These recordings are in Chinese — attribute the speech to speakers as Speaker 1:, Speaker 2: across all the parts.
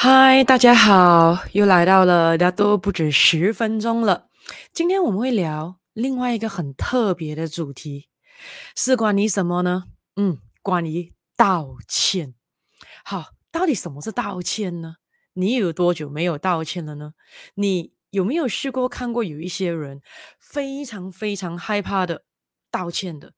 Speaker 1: 嗨，大家好，又来到了，大家都不止十分钟了。今天我们会聊另外一个很特别的主题，是关于什么呢？嗯，关于道歉。好，到底什么是道歉呢？你有多久没有道歉了呢？你有没有试过看过有一些人非常非常害怕的道歉的？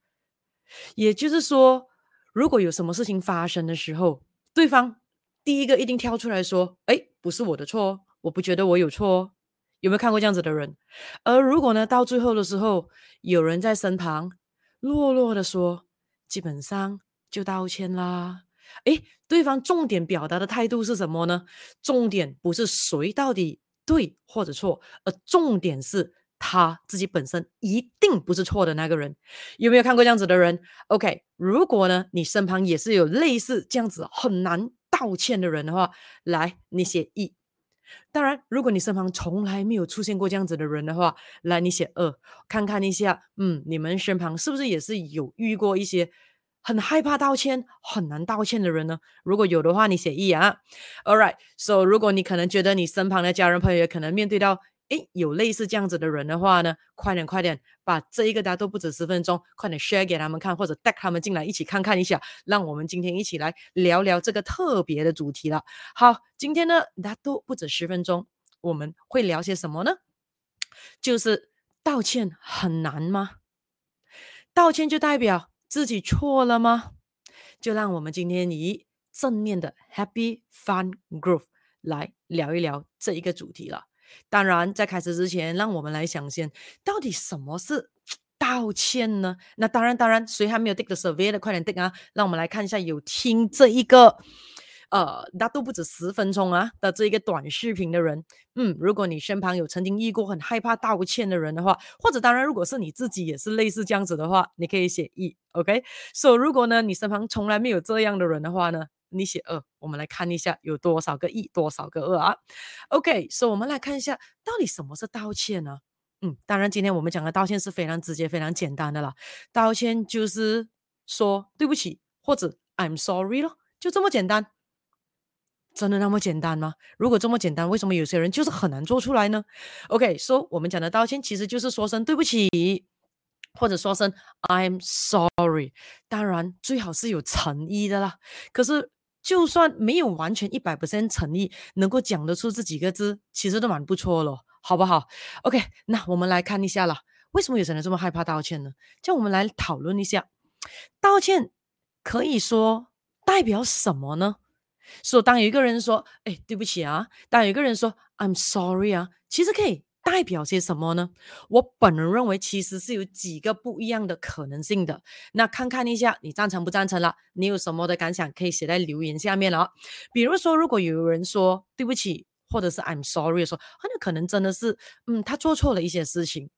Speaker 1: 也就是说，如果有什么事情发生的时候，对方。第一个一定跳出来说：“哎，不是我的错，我不觉得我有错。”有没有看过这样子的人？而如果呢，到最后的时候，有人在身旁弱弱的说：“基本上就道歉啦。”哎，对方重点表达的态度是什么呢？重点不是谁到底对或者错，而重点是他自己本身一定不是错的那个人。有没有看过这样子的人？OK，如果呢，你身旁也是有类似这样子很难。道歉的人的话，来，你写一。当然，如果你身旁从来没有出现过这样子的人的话，来，你写二，看看一下，嗯，你们身旁是不是也是有遇过一些很害怕道歉、很难道歉的人呢？如果有的话，你写一啊。All right，so 如果你可能觉得你身旁的家人朋友也可能面对到。诶，有类似这样子的人的话呢，快点快点，把这一个大家都不止十分钟，快点 share 给他们看，或者带他们进来一起看看一下，让我们今天一起来聊聊这个特别的主题了。好，今天呢，大家都不止十分钟，我们会聊些什么呢？就是道歉很难吗？道歉就代表自己错了吗？就让我们今天以正面的 happy fun groove 来聊一聊这一个主题了。当然，在开始之前，让我们来想先，到底什么是 道歉呢？那当然，当然，谁还没有 take the survey 的，快点 take 啊！让我们来看一下有听这一个，呃，那都不止十分钟啊的这一个短视频的人，嗯，如果你身旁有曾经遇过很害怕道歉的人的话，或者当然，如果是你自己也是类似这样子的话，你可以写一，OK？所以，如果呢，你身旁从来没有这样的人的话呢？你写二，我们来看一下有多少个一，多少个二啊？OK，所以我们来看一下到底什么是道歉呢？嗯，当然今天我们讲的道歉是非常直接、非常简单的啦。道歉就是说对不起或者 I'm sorry 咯，就这么简单。真的那么简单吗？如果这么简单，为什么有些人就是很难做出来呢？OK，说、我们讲的道歉其实就是说声对不起，或者说声 I'm sorry。当然最好是有诚意的啦。可是。就算没有完全一百 percent 诚意，能够讲得出这几个字，其实都蛮不错了，好不好？OK，那我们来看一下了，为什么有些人这么害怕道歉呢？就我们来讨论一下，道歉可以说代表什么呢？说当有一个人说，哎，对不起啊，当有一个人说 I'm sorry 啊，其实可以。代表些什么呢？我本人认为其实是有几个不一样的可能性的。那看看一下，你赞成不赞成了？你有什么的感想可以写在留言下面了。比如说，如果有人说对不起，或者是 I'm sorry 说，很有可能真的是，嗯，他做错了一些事情，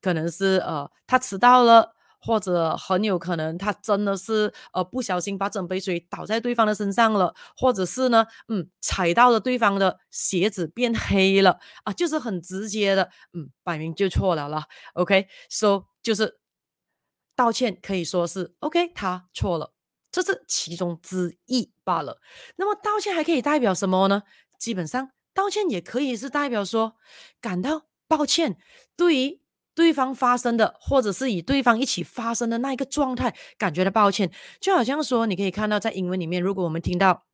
Speaker 1: 可能是呃，他迟到了。或者很有可能他真的是呃不小心把整杯水倒在对方的身上了，或者是呢，嗯，踩到了对方的鞋子变黑了啊，就是很直接的，嗯，摆明就错了啦。OK，so、就是道歉可以说是 OK，他错了，这是其中之一罢了。那么道歉还可以代表什么呢？基本上道歉也可以是代表说感到抱歉，对于。对方发生的，或者是与对方一起发生的那一个状态，感觉到抱歉，就好像说，你可以看到在英文里面，如果我们听到，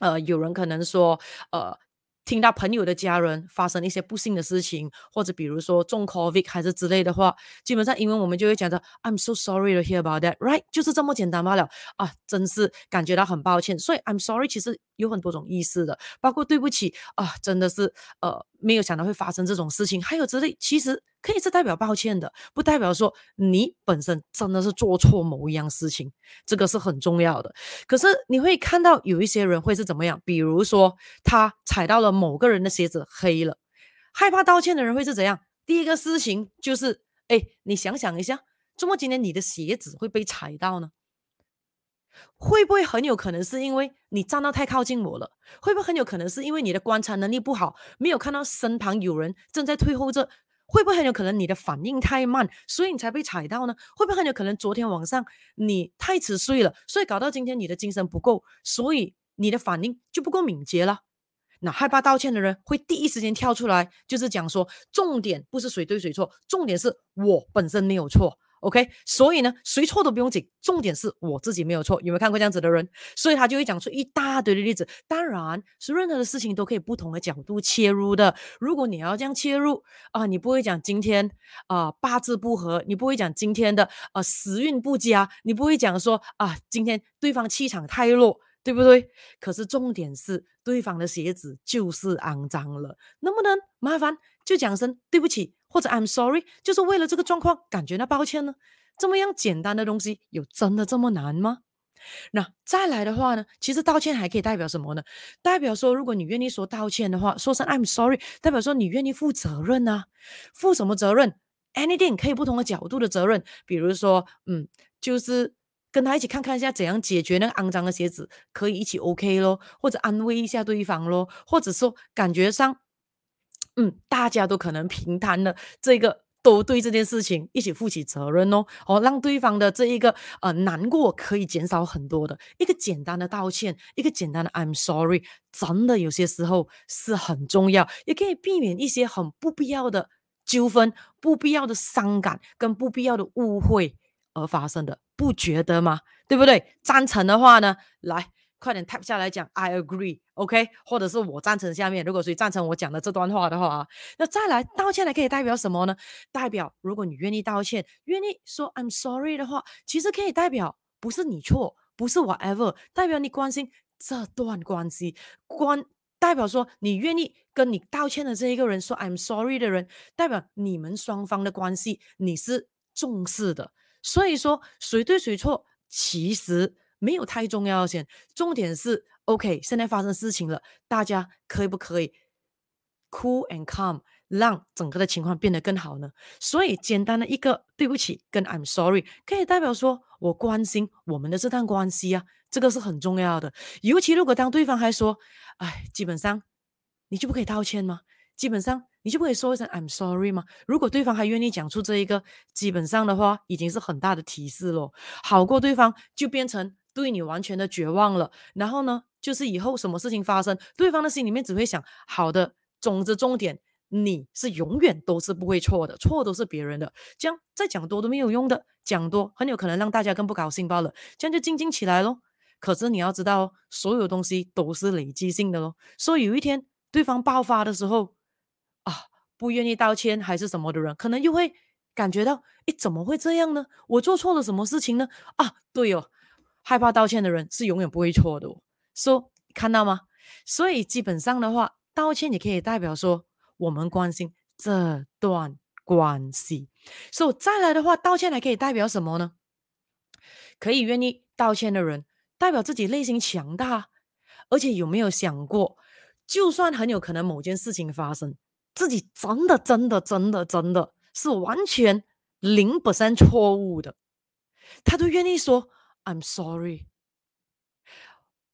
Speaker 1: 呃，有人可能说，呃。听到朋友的家人发生一些不幸的事情，或者比如说中 COVID 还是之类的话，基本上英文我们就会讲的 I'm so sorry to hear about that, right？就是这么简单罢了啊，真是感觉到很抱歉。所以 I'm sorry 其实有很多种意思的，包括对不起啊，真的是呃没有想到会发生这种事情，还有之类，其实可以是代表抱歉的，不代表说你本身真的是做错某一样事情，这个是很重要的。可是你会看到有一些人会是怎么样，比如说他踩到了。某个人的鞋子黑了，害怕道歉的人会是怎样？第一个事情就是，哎，你想想一下，怎么今天你的鞋子会被踩到呢？会不会很有可能是因为你站到太靠近我了？会不会很有可能是因为你的观察能力不好，没有看到身旁有人正在退后着？会不会很有可能你的反应太慢，所以你才被踩到呢？会不会很有可能昨天晚上你太迟睡了，所以搞到今天你的精神不够，所以你的反应就不够敏捷了？那害怕道歉的人会第一时间跳出来，就是讲说，重点不是谁对谁错，重点是我本身没有错。OK，所以呢，谁错都不用紧，重点是我自己没有错。有没有看过这样子的人？所以他就会讲出一大堆的例子。当然是任何的事情都可以不同的角度切入的。如果你要这样切入啊，你不会讲今天啊八字不合，你不会讲今天的啊时运不佳，你不会讲说啊今天对方气场太弱，对不对？可是重点是对方的鞋子就是肮脏了，能不能麻烦就讲声对不起？或者 I'm sorry，就是为了这个状况感觉到抱歉呢？这么样简单的东西，有真的这么难吗？那再来的话呢？其实道歉还可以代表什么呢？代表说，如果你愿意说道歉的话，说声 I'm sorry，代表说你愿意负责任啊。负什么责任？Anything 可以不同的角度的责任，比如说，嗯，就是跟他一起看看一下怎样解决那个肮脏的鞋子，可以一起 OK 咯，或者安慰一下对方咯，或者说感觉上。嗯，大家都可能平摊了这个，都对这件事情一起负起责任哦，哦，让对方的这一个呃难过可以减少很多的一个简单的道歉，一个简单的 I'm sorry，真的有些时候是很重要，也可以避免一些很不必要的纠纷、不必要的伤感跟不必要的误会而发生的，不觉得吗？对不对？赞成的话呢，来。快点 tap 下来讲，I agree，OK，或者是我赞成下面，如果谁赞成我讲的这段话的话，那再来道歉呢，可以代表什么呢？代表如果你愿意道歉，愿意说 I'm sorry 的话，其实可以代表不是你错，不是 whatever，代表你关心这段关系，关代表说你愿意跟你道歉的这一个人说 I'm sorry 的人，代表你们双方的关系你是重视的。所以说谁对谁错，其实。没有太重要的先，重点是 OK。现在发生事情了，大家可以不可以 cool and calm，让整个的情况变得更好呢？所以简单的一个对不起跟 I'm sorry，可以代表说我关心我们的这段关系啊，这个是很重要的。尤其如果当对方还说，哎，基本上你就不可以道歉吗？基本上你就不可以说一声 I'm sorry 吗？如果对方还愿意讲出这一个，基本上的话已经是很大的提示了，好过对方就变成。对你完全的绝望了，然后呢，就是以后什么事情发生，对方的心里面只会想：好的，总之重点，你是永远都是不会错的，错都是别人的，这样再讲多都没有用的，讲多很有可能让大家更不高兴罢了，这样就静静起来咯。可是你要知道，所有东西都是累积性的咯，所以有一天对方爆发的时候，啊，不愿意道歉还是什么的人，可能又会感觉到：诶，怎么会这样呢？我做错了什么事情呢？啊，对哦。害怕道歉的人是永远不会错的，说、看到吗？所以基本上的话，道歉也可以代表说我们关心这段关系。所再来的话，道歉还可以代表什么呢？可以愿意道歉的人，代表自己内心强大，而且有没有想过，就算很有可能某件事情发生，自己真的真的真的真的是完全零 percent 错误的，他都愿意说。I'm sorry，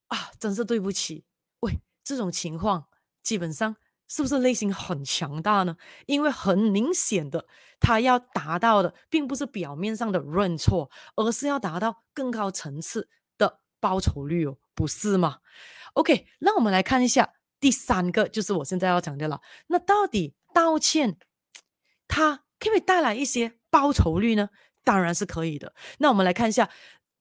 Speaker 1: 啊，真是对不起。喂，这种情况基本上是不是内心很强大呢？因为很明显的，他要达到的并不是表面上的认错，而是要达到更高层次的报酬率哦，不是吗？OK，那我们来看一下第三个，就是我现在要讲的了。那到底道歉，它可不可以带来一些报酬率呢？当然是可以的。那我们来看一下。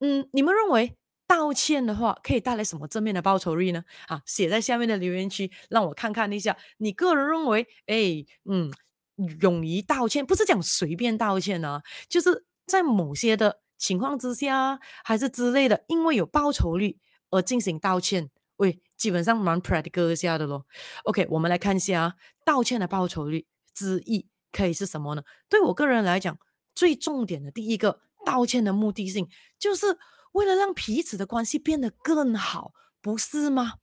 Speaker 1: 嗯，你们认为道歉的话可以带来什么正面的报酬率呢？啊，写在下面的留言区，让我看看一下。你个人认为，哎，嗯，勇于道歉，不是讲随便道歉啊，就是在某些的情况之下，还是之类的，因为有报酬率而进行道歉，喂，基本上蛮 practical 下的咯。OK，我们来看一下啊，道歉的报酬率之一可以是什么呢？对我个人来讲，最重点的第一个。道歉的目的性，就是为了让彼此的关系变得更好，不是吗？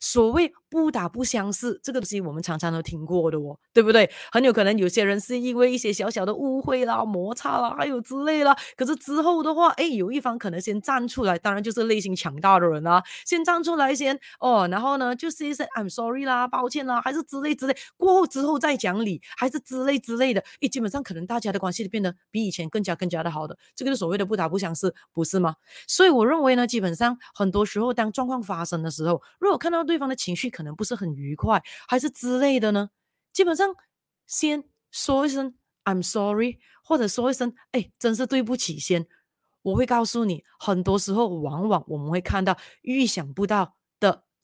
Speaker 1: 所谓不打不相识，这个东西我们常常都听过的哦，对不对？很有可能有些人是因为一些小小的误会啦、摩擦啦，还有之类啦。可是之后的话，哎，有一方可能先站出来，当然就是内心强大的人啦，先站出来先哦，然后呢，就是一些 I'm sorry 啦、抱歉啦，还是之类之类。过后之后再讲理，还是之类之类的。哎，基本上可能大家的关系变得比以前更加更加的好的，这个是所谓的不打不相识，不是吗？所以我认为呢，基本上很多时候当状况发生的时候，如果看到对方的情绪可能不是很愉快，还是之类的呢？基本上先说一声 I'm sorry，或者说一声哎，真是对不起先。我会告诉你，很多时候往往我们会看到预想不到。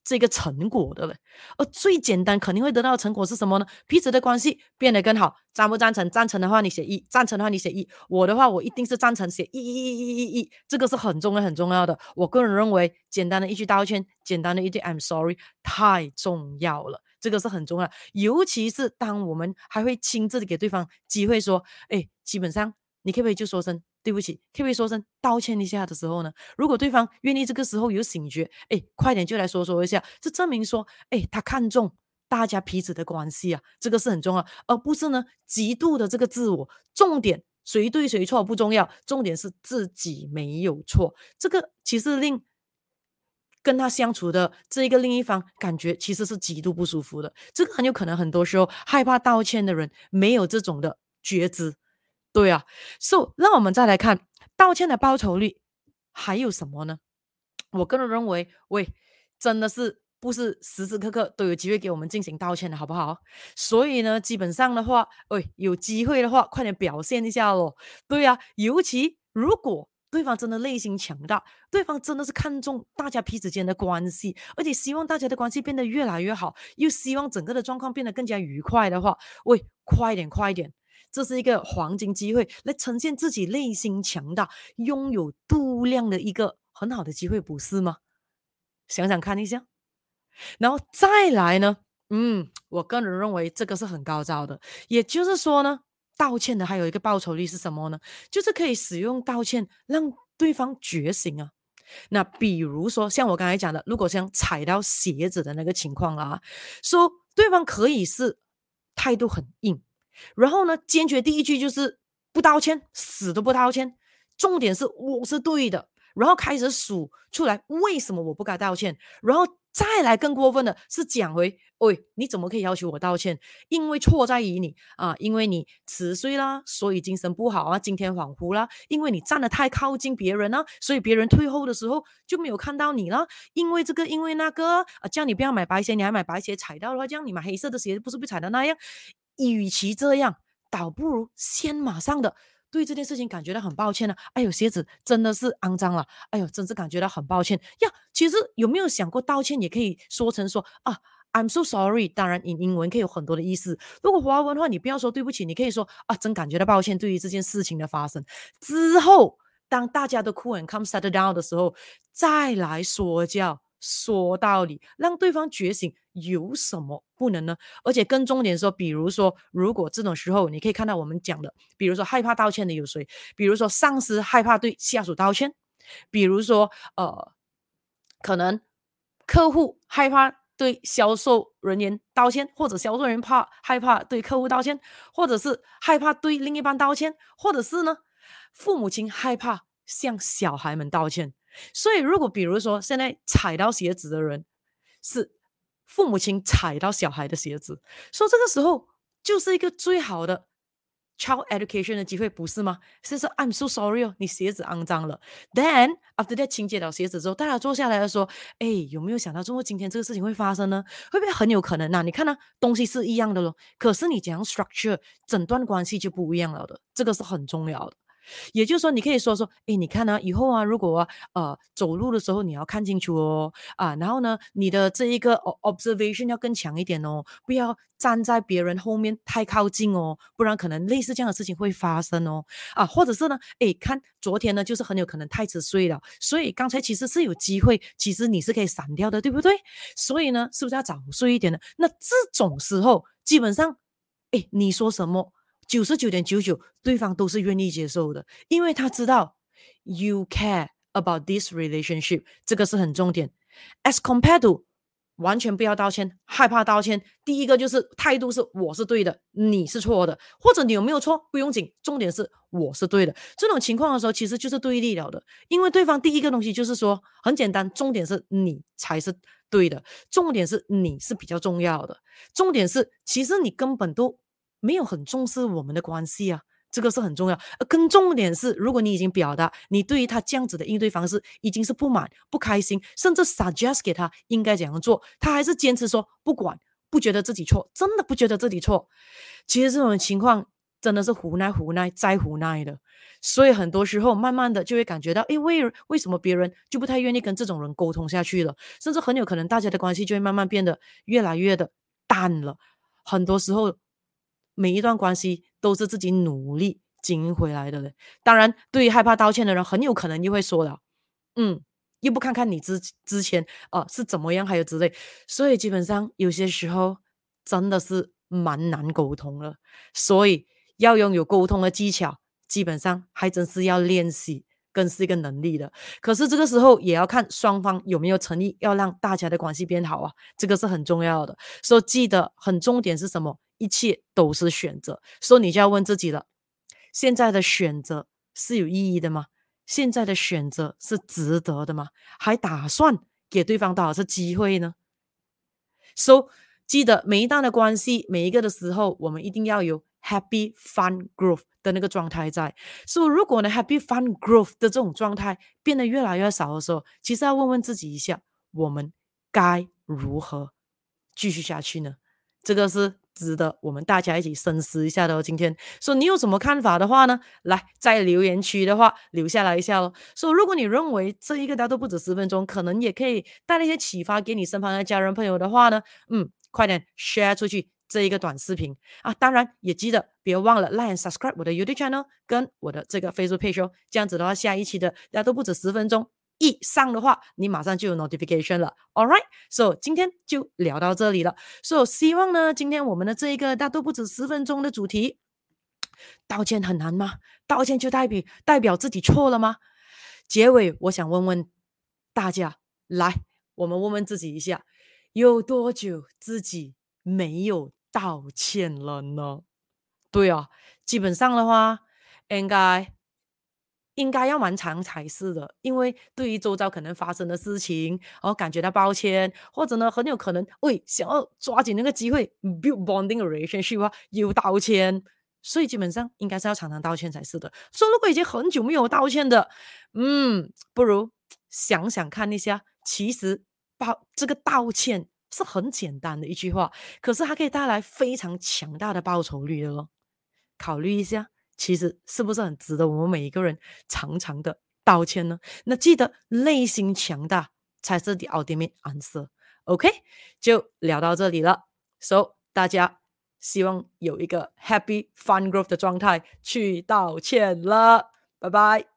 Speaker 1: 这个成果的嘞，而最简单肯定会得到的成果是什么呢？彼此的关系变得更好。赞不赞成？赞成的话你写一，赞成的话你写一。我的话我一定是赞成，写一一一一一一。这个是很重要很重要的。我个人认为，简单的一句道歉，简单的一句 I'm sorry 太重要了，这个是很重要。尤其是当我们还会亲自的给对方机会说，哎，基本上你可不可以就说声。对不起，可不可以说声道歉一下的时候呢？如果对方愿意这个时候有醒觉，哎，快点就来说说一下，这证明说，哎，他看重大家彼此的关系啊，这个是很重要，而不是呢极度的这个自我。重点谁对谁错不重要，重点是自己没有错。这个其实令跟他相处的这一个另一方感觉其实是极度不舒服的。这个很有可能很多时候害怕道歉的人没有这种的觉知。对啊，So，让我们再来看道歉的报酬率还有什么呢？我个人认为，喂，真的是不是时时刻刻都有机会给我们进行道歉的好不好？所以呢，基本上的话，喂，有机会的话，快点表现一下咯。对啊，尤其如果对方真的内心强大，对方真的是看重大家彼此间的关系，而且希望大家的关系变得越来越好，又希望整个的状况变得更加愉快的话，喂，快点，快点。这是一个黄金机会，来呈现自己内心强大、拥有度量的一个很好的机会，不是吗？想想看一下，然后再来呢？嗯，我个人认为这个是很高招的。也就是说呢，道歉的还有一个报酬率是什么呢？就是可以使用道歉让对方觉醒啊。那比如说像我刚才讲的，如果像踩到鞋子的那个情况啊，说对方可以是态度很硬。然后呢，坚决第一句就是不道歉，死都不道歉。重点是我是对的，然后开始数出来为什么我不该道歉，然后再来更过分的是讲回，喂，你怎么可以要求我道歉？因为错在于你啊，因为你迟睡啦，所以精神不好啊，今天恍惚啦，因为你站得太靠近别人啊，所以别人退后的时候就没有看到你了。因为这个，因为那个啊，叫你不要买白鞋，你还买白鞋，踩到的话，这样你买黑色的鞋不是被踩到那样？与其这样，倒不如先马上的对这件事情感觉到很抱歉呢、啊。哎呦，鞋子真的是肮脏了。哎呦，真是感觉到很抱歉呀。其实有没有想过，道歉也可以说成说啊，I'm so sorry。当然，英英文可以有很多的意思。如果华文的话，你不要说对不起，你可以说啊，真感觉到抱歉，对于这件事情的发生之后，当大家都 cool and calm settle down 的时候，再来说教。说道理，让对方觉醒，有什么不能呢？而且更重点说，比如说，如果这种时候，你可以看到我们讲的，比如说害怕道歉的有谁？比如说上司害怕对下属道歉，比如说呃，可能客户害怕对销售人员道歉，或者销售人员怕害怕对客户道歉，或者是害怕对另一半道歉，或者是呢，父母亲害怕向小孩们道歉。所以，如果比如说现在踩到鞋子的人是父母亲踩到小孩的鞋子，说这个时候就是一个最好的 child education 的机会，不是吗？是说 I'm so sorry 哦，你鞋子肮脏了。Then after that 清洁了鞋子之后，大家坐下来说，哎，有没有想到，中国今天这个事情会发生呢？会不会很有可能呢？你看呢，东西是一样的咯，可是你怎样 structure 整段关系就不一样了的，这个是很重要的。也就是说，你可以说说，诶，你看呢、以后啊，如果啊，呃，走路的时候你要看清楚哦，啊，然后呢，你的这一个 observation 要更强一点哦，不要站在别人后面太靠近哦，不然可能类似这样的事情会发生哦，啊，或者是呢，诶，看昨天呢，就是很有可能太迟睡了，所以刚才其实是有机会，其实你是可以闪掉的，对不对？所以呢，是不是要早睡一点呢？那这种时候，基本上，诶，你说什么？九十九点九九，对方都是愿意接受的，因为他知道 you care about this relationship，这个是很重点。As compared to 完全不要道歉，害怕道歉。第一个就是态度是我是对的，你是错的，或者你有没有错不用紧，重点是我是对的。这种情况的时候，其实就是对立了的，因为对方第一个东西就是说很简单，重点是你才是对的，重点是你是比较重要的，重点是其实你根本都。没有很重视我们的关系啊，这个是很重要。而更重点是，如果你已经表达你对于他这样子的应对方式已经是不满、不开心，甚至 suggest 给他应该怎样做，他还是坚持说不管，不觉得自己错，真的不觉得自己错。其实这种情况真的是无奈、无奈再无奈的。所以很多时候，慢慢的就会感觉到，诶，为为什么别人就不太愿意跟这种人沟通下去了？甚至很有可能大家的关系就会慢慢变得越来越的淡了。很多时候，每一段关系都是自己努力经营回来的嘞。当然，对于害怕道歉的人，很有可能又会说了，嗯，又不看看你之之前啊、呃、是怎么样，还有之类。所以基本上有些时候真的是蛮难沟通了。所以要拥有沟通的技巧。基本上还真是要练习，更是一个能力的。可是这个时候也要看双方有没有诚意，要让大家的关系变好啊，这个是很重要的。所以记得，很重点是什么？一切都是选择。所以你就要问自己了：现在的选择是有意义的吗？现在的选择是值得的吗？还打算给对方多少次机会呢？所以记得，每一段的关系，每一个的时候，我们一定要有 happy fun growth。的那个状态在，所以如果呢，happy fun growth 的这种状态变得越来越少的时候，其实要问问自己一下，我们该如何继续下去呢？这个是值得我们大家一起深思一下的哦。今天说你有什么看法的话呢，来在留言区的话留下来一下哦。说如果你认为这一个大家都不止十分钟，可能也可以带来一些启发给你身旁的家人朋友的话呢，嗯，快点 share 出去。这一个短视频啊，当然也记得别忘了 like and subscribe 我的 YouTube channel 跟我的这个 Facebook page 哦。这样子的话，下一期的大家都不止十分钟一上的话，你马上就有 notification 了。All right，so 今天就聊到这里了。So 希望呢，今天我们的这一个大都不止十分钟的主题，道歉很难吗？道歉就代表代表自己错了吗？结尾我想问问大家，来，我们问问自己一下，有多久自己没有道歉了呢？对啊，基本上的话，应该应该要蛮长才是的。因为对于周遭可能发生的事情，我感觉到抱歉，或者呢，很有可能喂想要抓紧那个机会 build bonding relationship 啊，又道歉。所以基本上应该是要常常道歉才是的。说如果已经很久没有道歉的，嗯，不如想想看一下，其实报这个道歉。是很简单的一句话，可是它可以带来非常强大的报酬率的咯。考虑一下，其实是不是很值得我们每一个人常常的道歉呢？那记得内心强大才是 the ultimate answer。OK，就聊到这里了。So 大家希望有一个 happy fun growth 的状态去道歉了。拜拜。